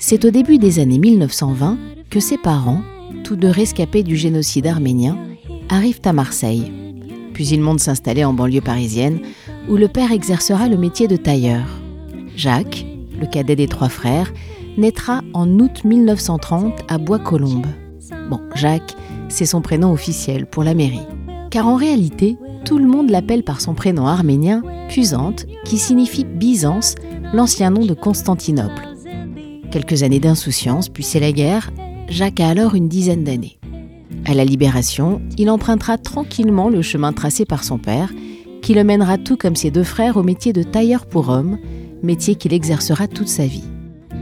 C'est au début des années 1920 que ses parents, tous deux rescapés du génocide arménien, arrivent à Marseille. Puis ils montent s'installer en banlieue parisienne, où le père exercera le métier de tailleur. Jacques, le cadet des trois frères, naîtra en août 1930 à Bois-Colombes. Bon, Jacques, c'est son prénom officiel pour la mairie. Car en réalité, tout le monde l'appelle par son prénom arménien, Cusante, qui signifie Byzance, l'ancien nom de Constantinople. Quelques années d'insouciance, puis c'est la guerre. Jacques a alors une dizaine d'années. À la libération, il empruntera tranquillement le chemin tracé par son père, qui le mènera tout comme ses deux frères au métier de tailleur pour hommes, métier qu'il exercera toute sa vie.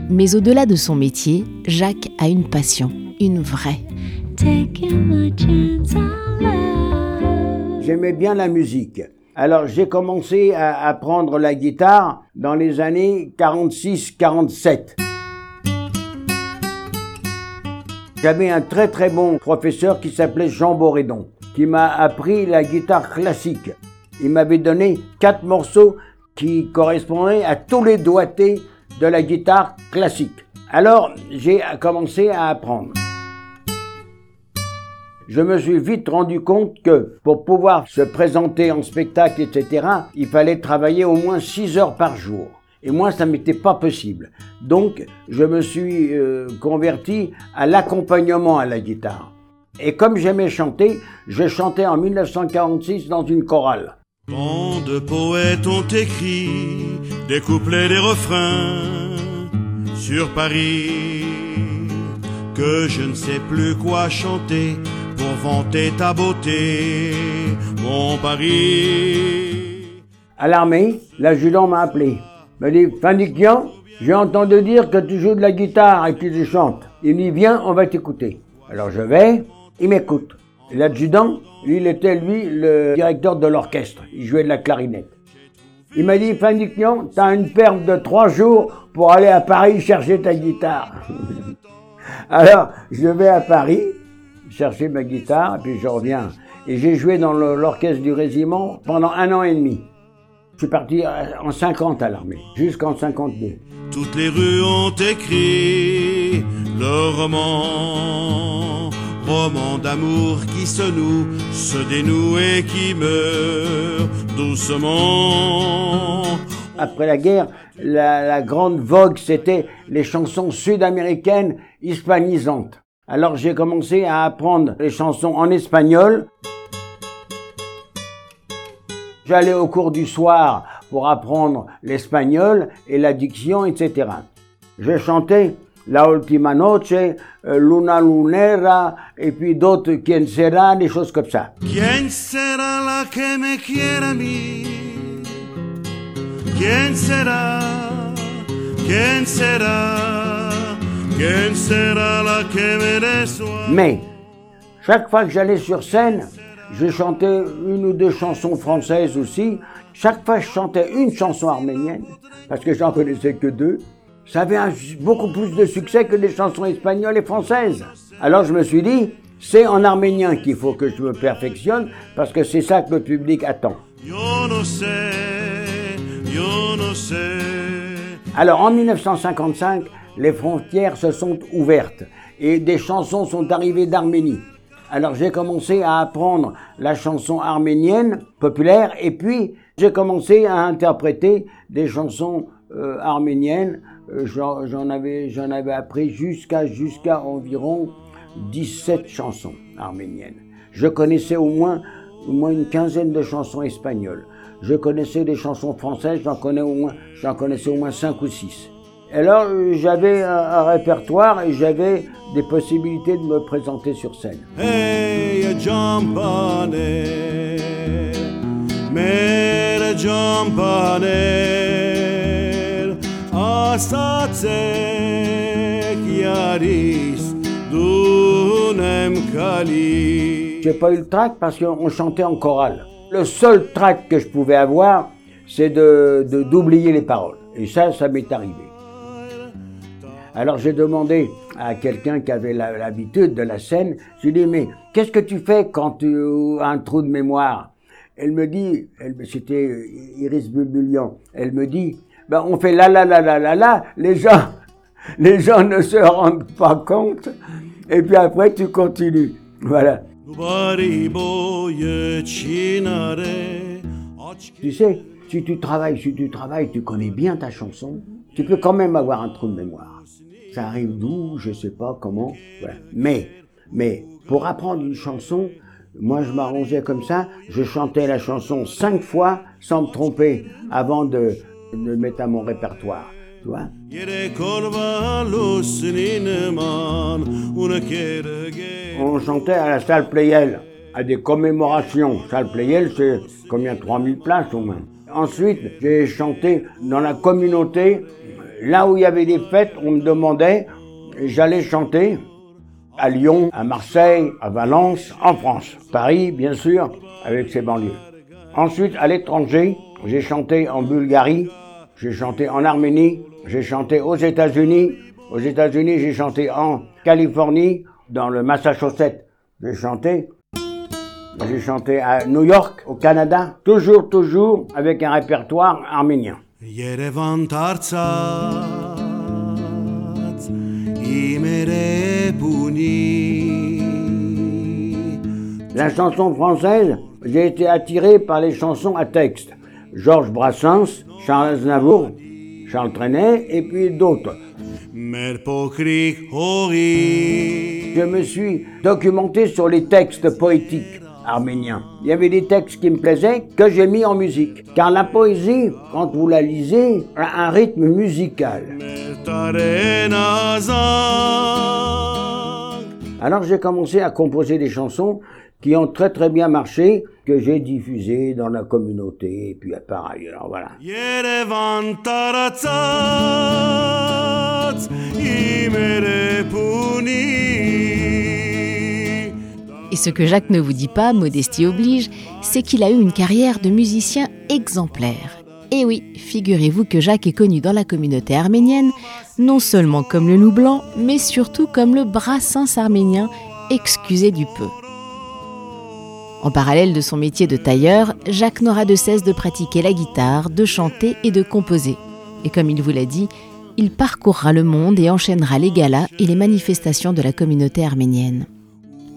Mais au-delà de son métier, Jacques a une passion, une vraie. J'aimais bien la musique. Alors j'ai commencé à apprendre la guitare dans les années 46-47. J'avais un très très bon professeur qui s'appelait Jean Borédon, qui m'a appris la guitare classique. Il m'avait donné quatre morceaux qui correspondaient à tous les doigtés de la guitare classique. Alors j'ai commencé à apprendre. Je me suis vite rendu compte que pour pouvoir se présenter en spectacle, etc., il fallait travailler au moins 6 heures par jour. Et moi, ça m'était pas possible. Donc, je me suis euh, converti à l'accompagnement à la guitare. Et comme j'aimais chanter, je chantais en 1946 dans une chorale. Tant de poètes ont écrit des couplets, des refrains sur Paris que je ne sais plus quoi chanter pour vanter ta beauté, mon Paris. À l'armée, l'adjudant m'a appelé m'a dit, Fandikian, j'ai entendu dire que tu joues de la guitare et que tu chantes. Il me dit, on va t'écouter. Alors je vais, il m'écoute. L'adjudant, il était, lui, le directeur de l'orchestre. Il jouait de la clarinette. Il m'a dit, Fandikian, t'as une perte de trois jours pour aller à Paris chercher ta guitare. Alors, je vais à Paris chercher ma guitare, puis je reviens. Et j'ai joué dans l'orchestre du régiment pendant un an et demi. Je suis parti en 50 à l'armée, jusqu'en 52. Toutes les rues ont écrit le roman, roman d'amour qui se noue, se dénoue et qui meurt doucement. Après la guerre, la, la grande vogue, c'était les chansons sud-américaines hispanisantes. Alors j'ai commencé à apprendre les chansons en espagnol. J'allais au cours du soir pour apprendre l'espagnol et l'addiction, etc. Je chantais La Ultima Noche, euh, Luna Lunera, et puis d'autres Quien sera, des choses comme ça. Quien sera la que me quiera a mí? Quien sera? Quien sera? Quien sera la que me reçoit? Mais, chaque fois que j'allais sur scène, je chantais une ou deux chansons françaises aussi. Chaque fois, je chantais une chanson arménienne, parce que j'en connaissais que deux. Ça avait un- beaucoup plus de succès que les chansons espagnoles et françaises. Alors je me suis dit, c'est en arménien qu'il faut que je me perfectionne, parce que c'est ça que le public attend. Alors en 1955, les frontières se sont ouvertes et des chansons sont arrivées d'Arménie. Alors j'ai commencé à apprendre la chanson arménienne populaire et puis j'ai commencé à interpréter des chansons euh, arméniennes. Euh, J'en avais, avais appris jusqu'à jusqu'à environ 17 chansons arméniennes. Je connaissais au moins, au moins une quinzaine de chansons espagnoles. Je connaissais des chansons françaises, j'en connaissais au moins cinq ou six. Alors euh, j'avais un, un répertoire et j'avais des possibilités de me présenter sur scène. Hey, Yaris Dunem Kali J'ai pas eu le trac parce qu'on chantait en chorale. Le seul trac que je pouvais avoir, c'est de de- d'oublier les paroles. Et ça, ça m'est arrivé. Alors j'ai demandé à quelqu'un qui avait l'habitude de la scène, j'ai dit mais qu'est-ce que tu fais quand tu as un trou de mémoire? Elle me dit, c'était Iris Bulbulian, elle me dit, ben on fait la la la la la la, les gens, les gens ne se rendent pas compte, et puis après tu continues. Voilà. Tu sais, si tu travailles, si tu travailles, tu connais bien ta chanson, tu peux quand même avoir un trou de mémoire. Ça arrive d'où, je sais pas comment. Mais, mais, pour apprendre une chanson, moi je m'arrangeais comme ça, je chantais la chanson cinq fois sans me tromper avant de, de le mettre à mon répertoire. Tu vois On chantait à la salle Playel, à des commémorations. Salle Playel, c'est combien 3000 places au moins. Ensuite, j'ai chanté dans la communauté. Là où il y avait des fêtes, on me demandait, j'allais chanter à Lyon, à Marseille, à Valence, en France. Paris, bien sûr, avec ses banlieues. Ensuite, à l'étranger, j'ai chanté en Bulgarie, j'ai chanté en Arménie, j'ai chanté aux États-Unis. Aux États-Unis, j'ai chanté en Californie, dans le Massachusetts. J'ai chanté. J'ai chanté à New York, au Canada. Toujours, toujours avec un répertoire arménien. La chanson française, j'ai été attiré par les chansons à texte. Georges Brassens, Charles Aznavour, Charles Trenet et puis d'autres. Je me suis documenté sur les textes poétiques arméniens. Il y avait des textes qui me plaisaient que j'ai mis en musique. Car la poésie, quand vous la lisez, a un rythme musical. Alors j'ai commencé à composer des chansons qui ont très très bien marché, que j'ai diffusées dans la communauté et puis à par ailleurs. Voilà. Et ce que Jacques ne vous dit pas, modestie oblige, c'est qu'il a eu une carrière de musicien exemplaire. Et oui, figurez-vous que Jacques est connu dans la communauté arménienne, non seulement comme le loup blanc, mais surtout comme le brassens arménien, excusez du peu. En parallèle de son métier de tailleur, Jacques n'aura de cesse de pratiquer la guitare, de chanter et de composer. Et comme il vous l'a dit, il parcourra le monde et enchaînera les galas et les manifestations de la communauté arménienne.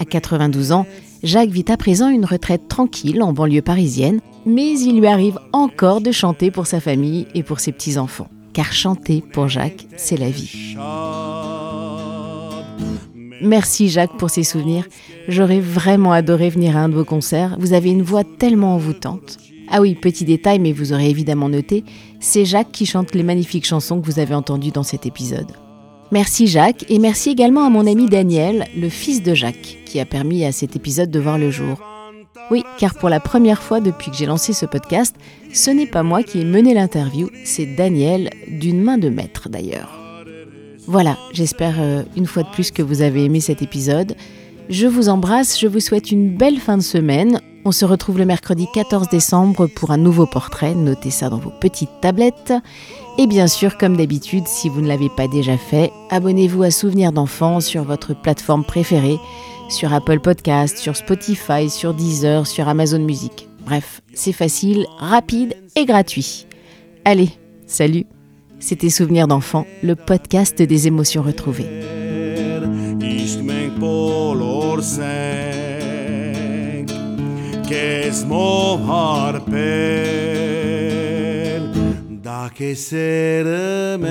À 92 ans, Jacques vit à présent une retraite tranquille en banlieue parisienne, mais il lui arrive encore de chanter pour sa famille et pour ses petits-enfants. Car chanter pour Jacques, c'est la vie. Merci Jacques pour ces souvenirs. J'aurais vraiment adoré venir à un de vos concerts. Vous avez une voix tellement envoûtante. Ah oui, petit détail, mais vous aurez évidemment noté, c'est Jacques qui chante les magnifiques chansons que vous avez entendues dans cet épisode. Merci Jacques et merci également à mon ami Daniel, le fils de Jacques, qui a permis à cet épisode de voir le jour. Oui, car pour la première fois depuis que j'ai lancé ce podcast, ce n'est pas moi qui ai mené l'interview, c'est Daniel, d'une main de maître d'ailleurs. Voilà, j'espère euh, une fois de plus que vous avez aimé cet épisode. Je vous embrasse, je vous souhaite une belle fin de semaine. On se retrouve le mercredi 14 décembre pour un nouveau portrait, notez ça dans vos petites tablettes. Et bien sûr, comme d'habitude, si vous ne l'avez pas déjà fait, abonnez-vous à Souvenirs d'enfants sur votre plateforme préférée, sur Apple Podcast, sur Spotify, sur Deezer, sur Amazon Music. Bref, c'est facile, rapide et gratuit. Allez, salut C'était Souvenirs d'enfants, le podcast des émotions retrouvées. ország Kész moharpel Dacă se rămer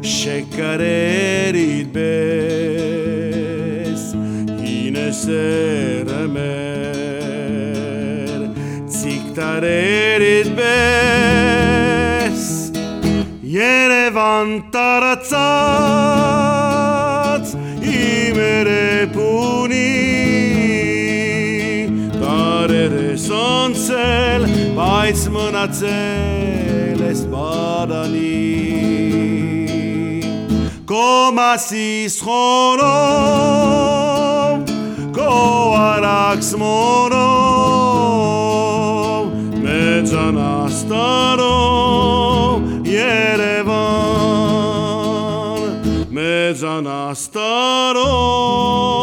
Și carerit bes Hine se rămer Țictarerit bes Jerevan tarațați mere puni Pareres ontsel, բայց մնացել ես բադանի Կոմասիս խորով, կոարակս մորով, մեծան աստարով, երևան, մեծան աստարով varón.